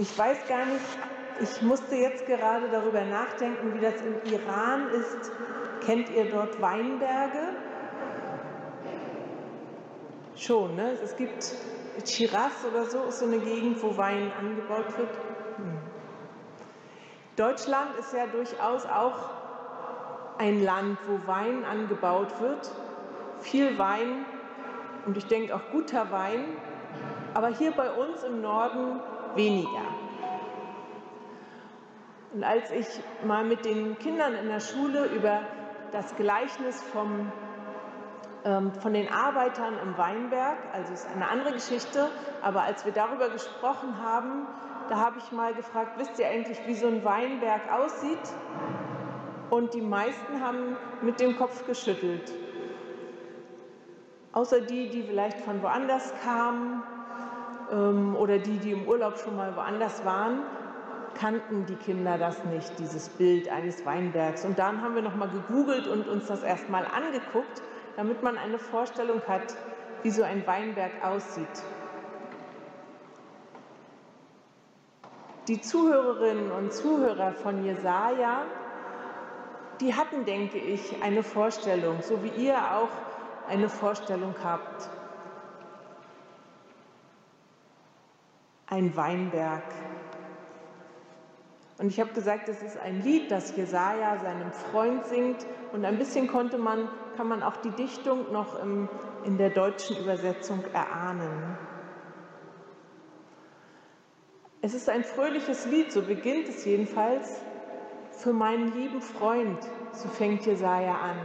Ich weiß gar nicht, ich musste jetzt gerade darüber nachdenken, wie das im Iran ist. Kennt ihr dort Weinberge? Schon, ne? Es gibt Shiraz oder so, ist so eine Gegend, wo Wein angebaut wird. Hm. Deutschland ist ja durchaus auch ein Land, wo Wein angebaut wird. Viel Wein und ich denke auch guter Wein, aber hier bei uns im Norden weniger. Und als ich mal mit den Kindern in der Schule über das Gleichnis vom, ähm, von den Arbeitern im Weinberg, also ist eine andere Geschichte, aber als wir darüber gesprochen haben, da habe ich mal gefragt, wisst ihr eigentlich, wie so ein Weinberg aussieht? Und die meisten haben mit dem Kopf geschüttelt. Außer die, die vielleicht von woanders kamen oder die, die im Urlaub schon mal woanders waren, kannten die Kinder das nicht, dieses Bild eines Weinbergs. Und dann haben wir nochmal gegoogelt und uns das erstmal angeguckt, damit man eine Vorstellung hat, wie so ein Weinberg aussieht. Die Zuhörerinnen und Zuhörer von Jesaja, die hatten, denke ich, eine Vorstellung, so wie ihr auch eine Vorstellung habt. Ein Weinberg. Und ich habe gesagt, es ist ein Lied, das Jesaja seinem Freund singt. Und ein bisschen konnte man, kann man auch die Dichtung noch im, in der deutschen Übersetzung erahnen. Es ist ein fröhliches Lied, so beginnt es jedenfalls. Für meinen lieben Freund, so fängt Jesaja an.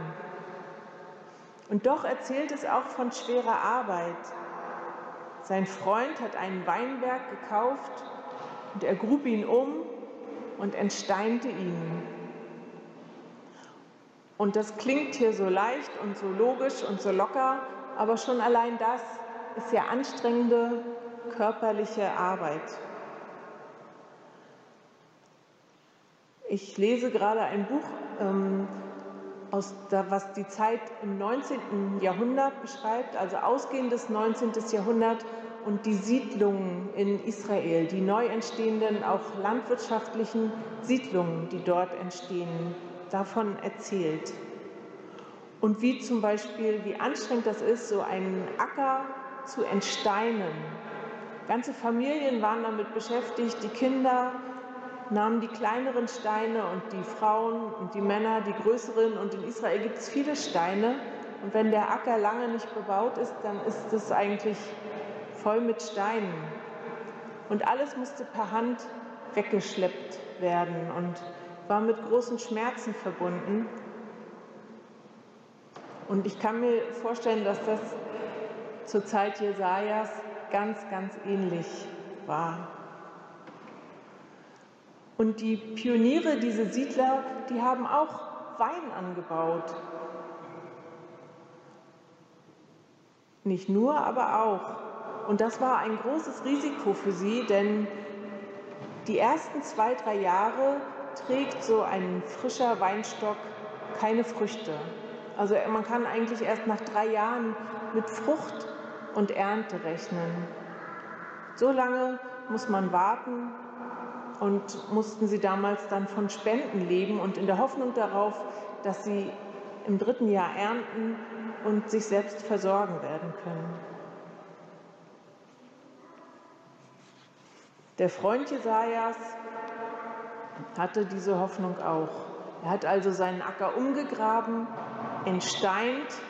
Und doch erzählt es auch von schwerer Arbeit. Sein Freund hat einen Weinberg gekauft und er grub ihn um und entsteinte ihn. Und das klingt hier so leicht und so logisch und so locker, aber schon allein das ist ja anstrengende körperliche Arbeit. Ich lese gerade ein Buch, ähm, aus da, was die Zeit im 19. Jahrhundert beschreibt, also ausgehendes 19. Jahrhundert und die Siedlungen in Israel, die neu entstehenden, auch landwirtschaftlichen Siedlungen, die dort entstehen, davon erzählt. Und wie zum Beispiel, wie anstrengend das ist, so einen Acker zu entsteinen. Ganze Familien waren damit beschäftigt, die Kinder nahmen die kleineren Steine und die Frauen und die Männer die größeren. Und in Israel gibt es viele Steine. Und wenn der Acker lange nicht bebaut ist, dann ist es eigentlich voll mit Steinen. Und alles musste per Hand weggeschleppt werden und war mit großen Schmerzen verbunden. Und ich kann mir vorstellen, dass das zur Zeit Jesajas ganz, ganz ähnlich war. Und die Pioniere, diese Siedler, die haben auch Wein angebaut. Nicht nur, aber auch. Und das war ein großes Risiko für sie, denn die ersten zwei, drei Jahre trägt so ein frischer Weinstock keine Früchte. Also man kann eigentlich erst nach drei Jahren mit Frucht und Ernte rechnen. So lange muss man warten und mussten sie damals dann von Spenden leben und in der Hoffnung darauf, dass sie im dritten Jahr ernten und sich selbst versorgen werden können. Der Freund Jesajas hatte diese Hoffnung auch. Er hat also seinen Acker umgegraben, entsteint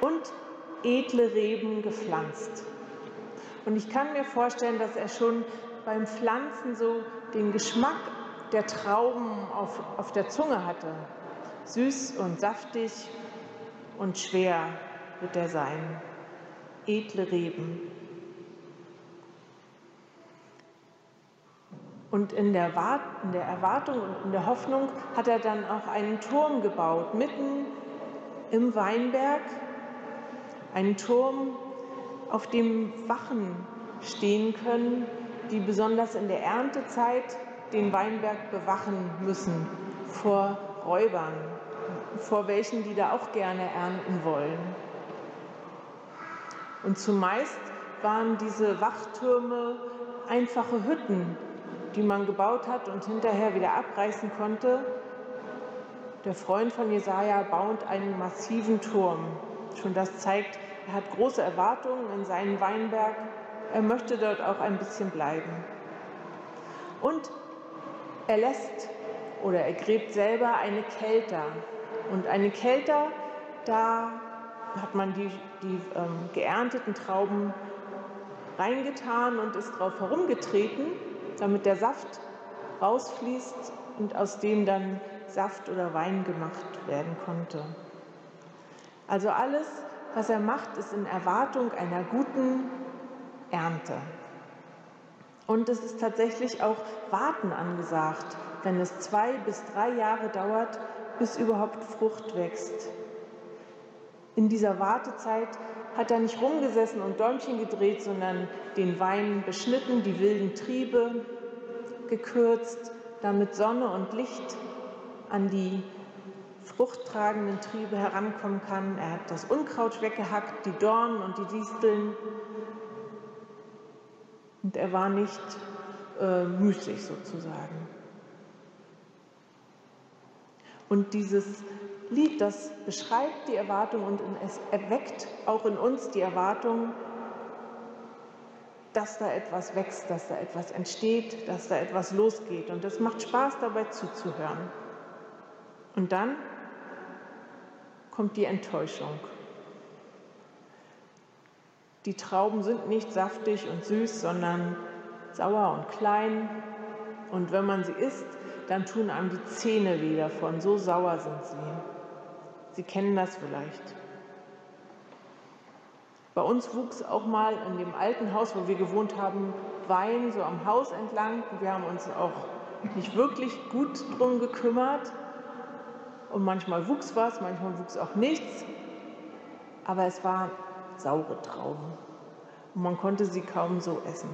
und edle Reben gepflanzt. Und ich kann mir vorstellen, dass er schon beim Pflanzen so den Geschmack der Trauben auf, auf der Zunge hatte. Süß und saftig und schwer wird er sein. Edle Reben. Und in der, in der Erwartung und in der Hoffnung hat er dann auch einen Turm gebaut, mitten im Weinberg. Einen Turm, auf dem Wachen stehen können, die besonders in der Erntezeit den Weinberg bewachen müssen vor Räubern, vor welchen die da auch gerne ernten wollen. Und zumeist waren diese Wachtürme einfache Hütten, die man gebaut hat und hinterher wieder abreißen konnte. Der Freund von Jesaja baut einen massiven Turm. Schon das zeigt, er hat große Erwartungen in seinen Weinberg. Er möchte dort auch ein bisschen bleiben. Und er lässt oder er gräbt selber eine Kelter. Und eine Kelter, da hat man die, die ähm, geernteten Trauben reingetan und ist drauf herumgetreten, damit der Saft rausfließt und aus dem dann Saft oder Wein gemacht werden konnte. Also alles, was er macht, ist in Erwartung einer guten Ernte. Und es ist tatsächlich auch Warten angesagt, wenn es zwei bis drei Jahre dauert, bis überhaupt Frucht wächst. In dieser Wartezeit hat er nicht rumgesessen und Däumchen gedreht, sondern den Wein beschnitten, die wilden Triebe gekürzt, damit Sonne und Licht an die fruchttragenden Triebe herankommen kann. Er hat das Unkraut weggehackt, die Dornen und die Disteln. Und er war nicht äh, müßig sozusagen. Und dieses Lied, das beschreibt die Erwartung und es erweckt auch in uns die Erwartung, dass da etwas wächst, dass da etwas entsteht, dass da etwas losgeht. Und es macht Spaß dabei zuzuhören. Und dann kommt die Enttäuschung. Die Trauben sind nicht saftig und süß, sondern sauer und klein. Und wenn man sie isst, dann tun einem die Zähne weh davon. So sauer sind sie. Sie kennen das vielleicht. Bei uns wuchs auch mal in dem alten Haus, wo wir gewohnt haben, Wein so am Haus entlang. Wir haben uns auch nicht wirklich gut drum gekümmert. Und manchmal wuchs was, manchmal wuchs auch nichts. Aber es waren saure Trauben. Und man konnte sie kaum so essen.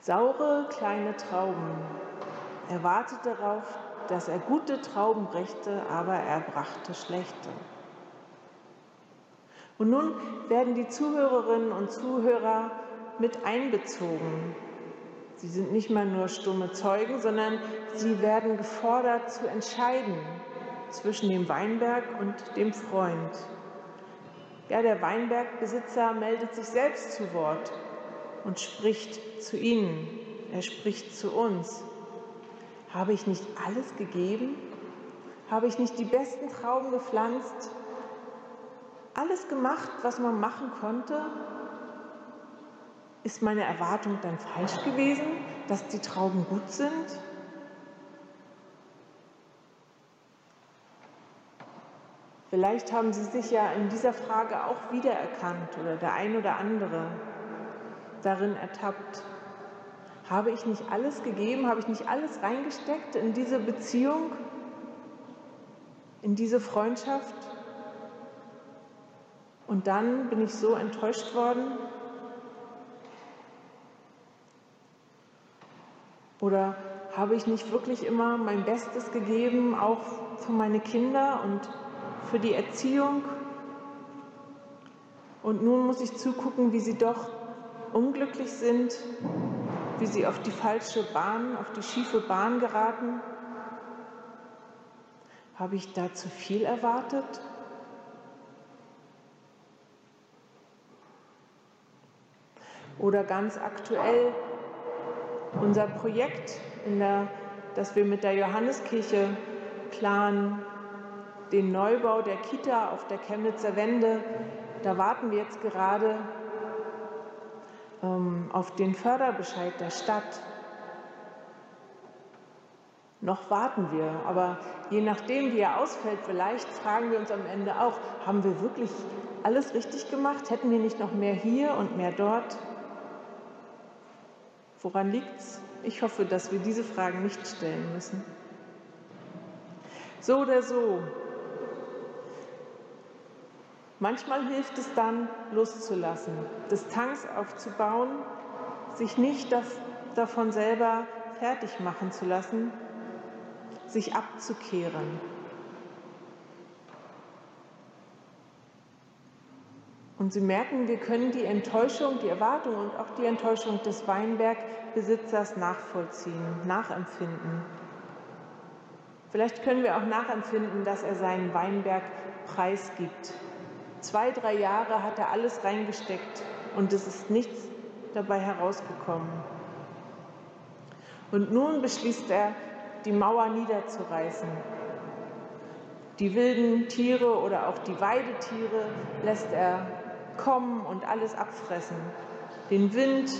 Saure kleine Trauben. Er wartete darauf, dass er gute Trauben brächte, aber er brachte schlechte. Und nun werden die Zuhörerinnen und Zuhörer mit einbezogen. Sie sind nicht mehr nur stumme Zeugen, sondern sie werden gefordert zu entscheiden zwischen dem Weinberg und dem Freund. Ja, der Weinbergbesitzer meldet sich selbst zu Wort und spricht zu ihnen. Er spricht zu uns. Habe ich nicht alles gegeben? Habe ich nicht die besten Trauben gepflanzt? Alles gemacht, was man machen konnte? Ist meine Erwartung dann falsch gewesen, dass die Trauben gut sind? Vielleicht haben Sie sich ja in dieser Frage auch wiedererkannt oder der ein oder andere darin ertappt. Habe ich nicht alles gegeben? Habe ich nicht alles reingesteckt in diese Beziehung? In diese Freundschaft? Und dann bin ich so enttäuscht worden? Oder habe ich nicht wirklich immer mein Bestes gegeben, auch für meine Kinder und für die Erziehung? Und nun muss ich zugucken, wie sie doch unglücklich sind, wie sie auf die falsche Bahn, auf die schiefe Bahn geraten? Habe ich da zu viel erwartet? Oder ganz aktuell unser Projekt, der, das wir mit der Johanneskirche planen, den Neubau der Kita auf der Chemnitzer Wende. Da warten wir jetzt gerade ähm, auf den Förderbescheid der Stadt. Noch warten wir, aber je nachdem, wie er ausfällt, vielleicht fragen wir uns am Ende auch, haben wir wirklich alles richtig gemacht? Hätten wir nicht noch mehr hier und mehr dort? Woran liegt es? Ich hoffe, dass wir diese Fragen nicht stellen müssen. So oder so. Manchmal hilft es dann, loszulassen, Distanz aufzubauen, sich nicht davon selber fertig machen zu lassen, sich abzukehren. Und sie merken, wir können die Enttäuschung, die Erwartung und auch die Enttäuschung des Weinbergbesitzers nachvollziehen, nachempfinden. Vielleicht können wir auch nachempfinden, dass er seinen Weinberg preisgibt. Zwei, drei Jahre hat er alles reingesteckt und es ist nichts dabei herausgekommen. Und nun beschließt er, die Mauer niederzureißen. Die wilden Tiere oder auch die Weidetiere lässt er kommen und alles abfressen. Den Wind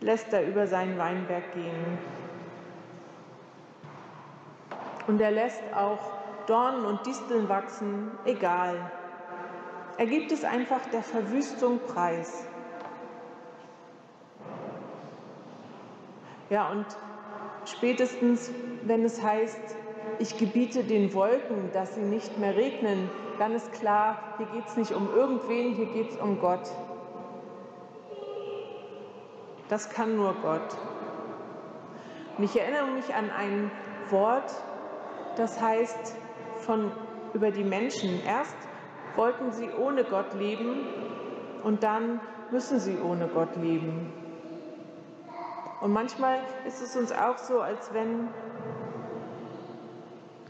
lässt er über seinen Weinberg gehen. Und er lässt auch Dornen und Disteln wachsen, egal. Er gibt es einfach der Verwüstung preis. Ja, und spätestens, wenn es heißt, ich gebiete den Wolken, dass sie nicht mehr regnen, dann ist klar, hier geht es nicht um irgendwen, hier geht es um Gott. Das kann nur Gott. Und ich erinnere mich an ein Wort, das heißt von über die Menschen. Erst wollten sie ohne Gott leben und dann müssen sie ohne Gott leben. Und manchmal ist es uns auch so, als wenn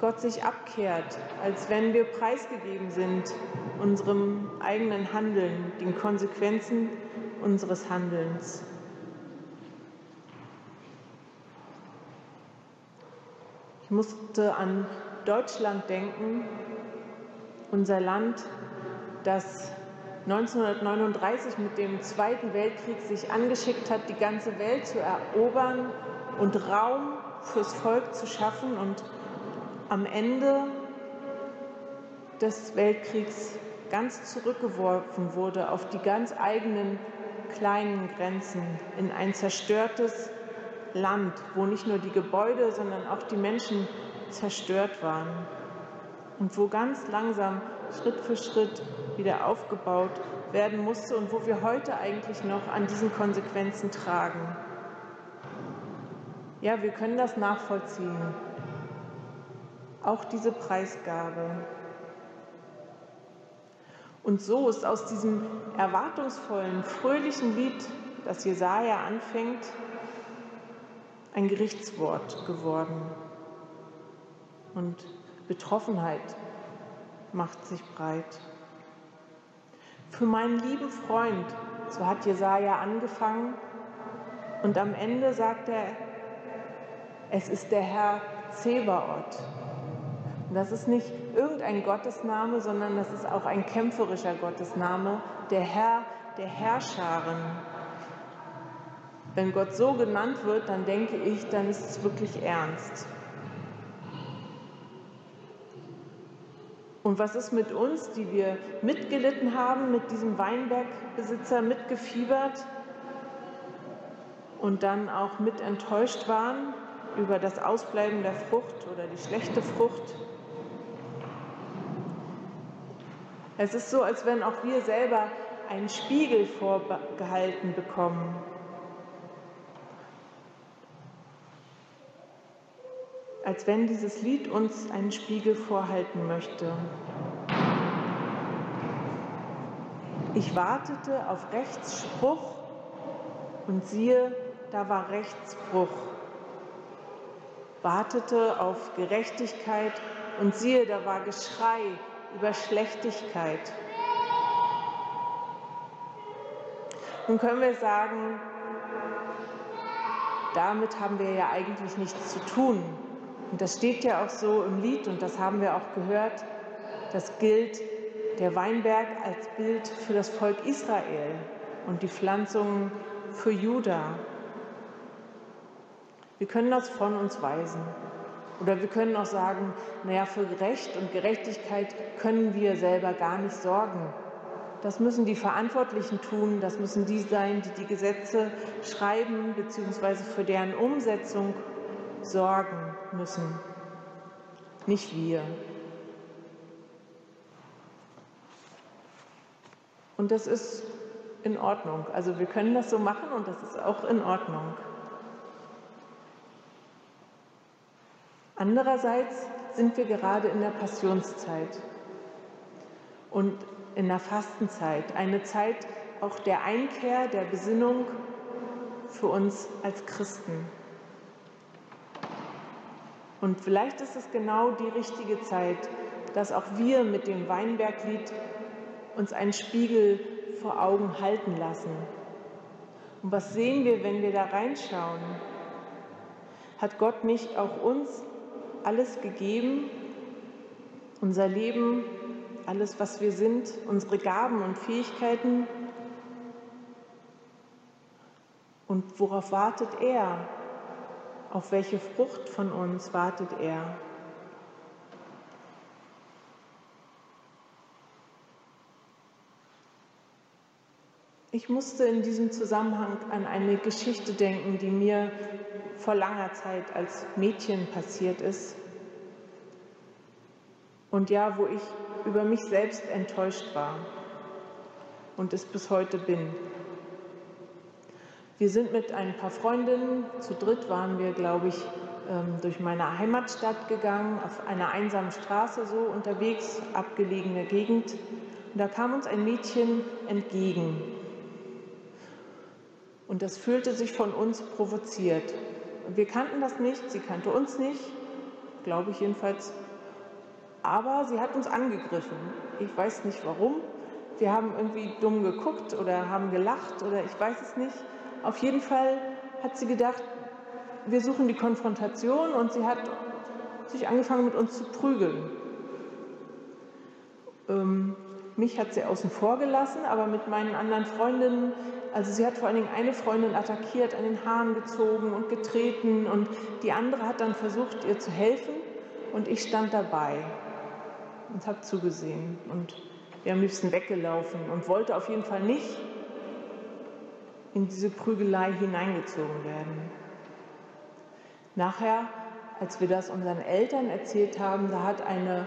Gott sich abkehrt, als wenn wir preisgegeben sind unserem eigenen Handeln, den Konsequenzen unseres Handelns. Ich musste an Deutschland denken, unser Land, das 1939 mit dem Zweiten Weltkrieg sich angeschickt hat, die ganze Welt zu erobern und Raum fürs Volk zu schaffen und am Ende des Weltkriegs ganz zurückgeworfen wurde auf die ganz eigenen kleinen Grenzen in ein zerstörtes Land, wo nicht nur die Gebäude, sondern auch die Menschen zerstört waren und wo ganz langsam Schritt für Schritt wieder aufgebaut werden musste und wo wir heute eigentlich noch an diesen Konsequenzen tragen. Ja, wir können das nachvollziehen auch diese Preisgabe. Und so ist aus diesem erwartungsvollen, fröhlichen Lied, das Jesaja anfängt, ein Gerichtswort geworden. Und Betroffenheit macht sich breit. Für meinen lieben Freund, so hat Jesaja angefangen, und am Ende sagt er, es ist der Herr Zebaoth, das ist nicht irgendein Gottesname, sondern das ist auch ein kämpferischer Gottesname, der Herr der Herrscharen. Wenn Gott so genannt wird, dann denke ich, dann ist es wirklich ernst. Und was ist mit uns, die wir mitgelitten haben, mit diesem Weinbergbesitzer mitgefiebert und dann auch mit enttäuscht waren über das Ausbleiben der Frucht oder die schlechte Frucht? Es ist so, als wenn auch wir selber einen Spiegel vorgehalten bekommen. Als wenn dieses Lied uns einen Spiegel vorhalten möchte. Ich wartete auf Rechtsspruch und siehe, da war Rechtsbruch. Wartete auf Gerechtigkeit und siehe, da war Geschrei über Schlechtigkeit. Nun können wir sagen, damit haben wir ja eigentlich nichts zu tun. Und das steht ja auch so im Lied und das haben wir auch gehört. Das gilt der Weinberg als Bild für das Volk Israel und die Pflanzungen für Juda. Wir können das von uns weisen. Oder wir können auch sagen, naja, für Recht und Gerechtigkeit können wir selber gar nicht sorgen. Das müssen die Verantwortlichen tun, das müssen die sein, die die Gesetze schreiben bzw. für deren Umsetzung sorgen müssen, nicht wir. Und das ist in Ordnung. Also wir können das so machen und das ist auch in Ordnung. Andererseits sind wir gerade in der Passionszeit. Und in der Fastenzeit, eine Zeit auch der Einkehr, der Besinnung für uns als Christen. Und vielleicht ist es genau die richtige Zeit, dass auch wir mit dem Weinberglied uns einen Spiegel vor Augen halten lassen. Und was sehen wir, wenn wir da reinschauen? Hat Gott nicht auch uns alles gegeben, unser Leben, alles, was wir sind, unsere Gaben und Fähigkeiten? Und worauf wartet er? Auf welche Frucht von uns wartet er? Ich musste in diesem Zusammenhang an eine Geschichte denken, die mir vor langer Zeit als Mädchen passiert ist. Und ja, wo ich über mich selbst enttäuscht war und es bis heute bin. Wir sind mit ein paar Freundinnen, zu dritt waren wir, glaube ich, ähm, durch meine Heimatstadt gegangen, auf einer einsamen Straße so unterwegs, abgelegene Gegend. Und da kam uns ein Mädchen entgegen. Und das fühlte sich von uns provoziert. Wir kannten das nicht, sie kannte uns nicht, glaube ich jedenfalls. Aber sie hat uns angegriffen. Ich weiß nicht warum. Wir haben irgendwie dumm geguckt oder haben gelacht oder ich weiß es nicht. Auf jeden Fall hat sie gedacht, wir suchen die Konfrontation und sie hat sich angefangen mit uns zu prügeln. Ähm, mich hat sie außen vor gelassen, aber mit meinen anderen Freundinnen also sie hat vor allen Dingen eine Freundin attackiert, an den Haaren gezogen und getreten und die andere hat dann versucht, ihr zu helfen und ich stand dabei und habe zugesehen und wäre am liebsten weggelaufen und wollte auf jeden Fall nicht in diese Prügelei hineingezogen werden. Nachher, als wir das unseren Eltern erzählt haben, da hat eine,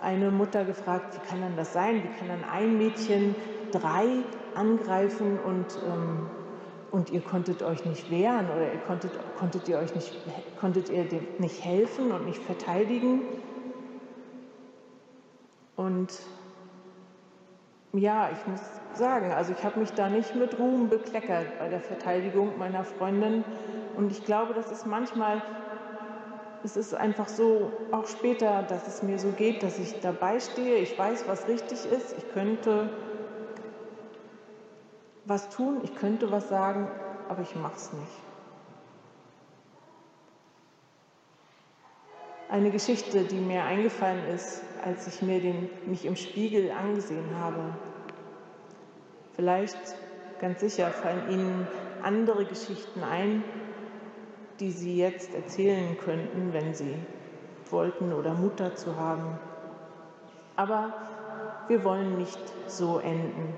eine Mutter gefragt, wie kann dann das sein? Wie kann dann ein Mädchen drei angreifen und, ähm, und ihr konntet euch nicht wehren oder ihr konntet, konntet ihr euch nicht, konntet ihr dem nicht helfen und nicht verteidigen. Und ja, ich muss sagen, also ich habe mich da nicht mit Ruhm bekleckert bei der Verteidigung meiner Freundin. Und ich glaube, das ist manchmal, es ist einfach so, auch später, dass es mir so geht, dass ich dabei stehe, ich weiß, was richtig ist, ich könnte was tun, ich könnte was sagen, aber ich mache es nicht. Eine Geschichte, die mir eingefallen ist, als ich mir den, mich im Spiegel angesehen habe. Vielleicht, ganz sicher, fallen Ihnen andere Geschichten ein, die Sie jetzt erzählen könnten, wenn Sie wollten oder Mut dazu haben. Aber wir wollen nicht so enden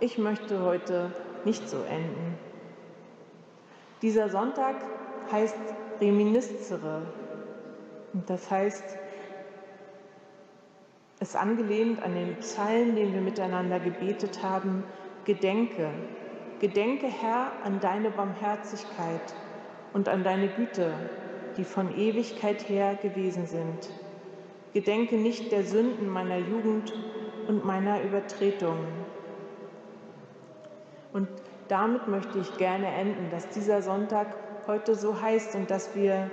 ich möchte heute nicht so enden. Dieser Sonntag heißt Reminiscere. Und das heißt, es angelehnt an den Psalm, den wir miteinander gebetet haben, Gedenke. Gedenke, Herr, an deine Barmherzigkeit und an deine Güte, die von Ewigkeit her gewesen sind. Gedenke nicht der Sünden meiner Jugend und meiner Übertretungen und damit möchte ich gerne enden, dass dieser Sonntag heute so heißt und dass wir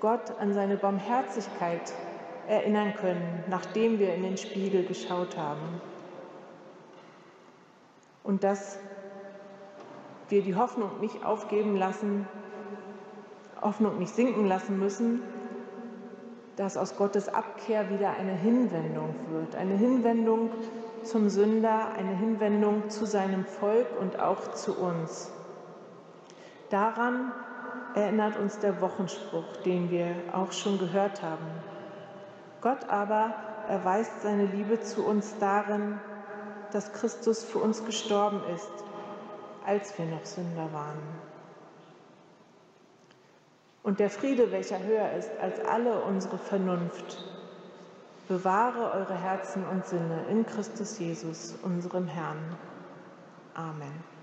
Gott an seine Barmherzigkeit erinnern können, nachdem wir in den Spiegel geschaut haben. Und dass wir die Hoffnung nicht aufgeben lassen, Hoffnung nicht sinken lassen müssen, dass aus Gottes Abkehr wieder eine Hinwendung wird, eine Hinwendung zum Sünder, eine Hinwendung zu seinem Volk und auch zu uns. Daran erinnert uns der Wochenspruch, den wir auch schon gehört haben. Gott aber erweist seine Liebe zu uns darin, dass Christus für uns gestorben ist, als wir noch Sünder waren. Und der Friede, welcher höher ist als alle unsere Vernunft, bewahre eure Herzen und Sinne in Christus Jesus, unserem Herrn. Amen.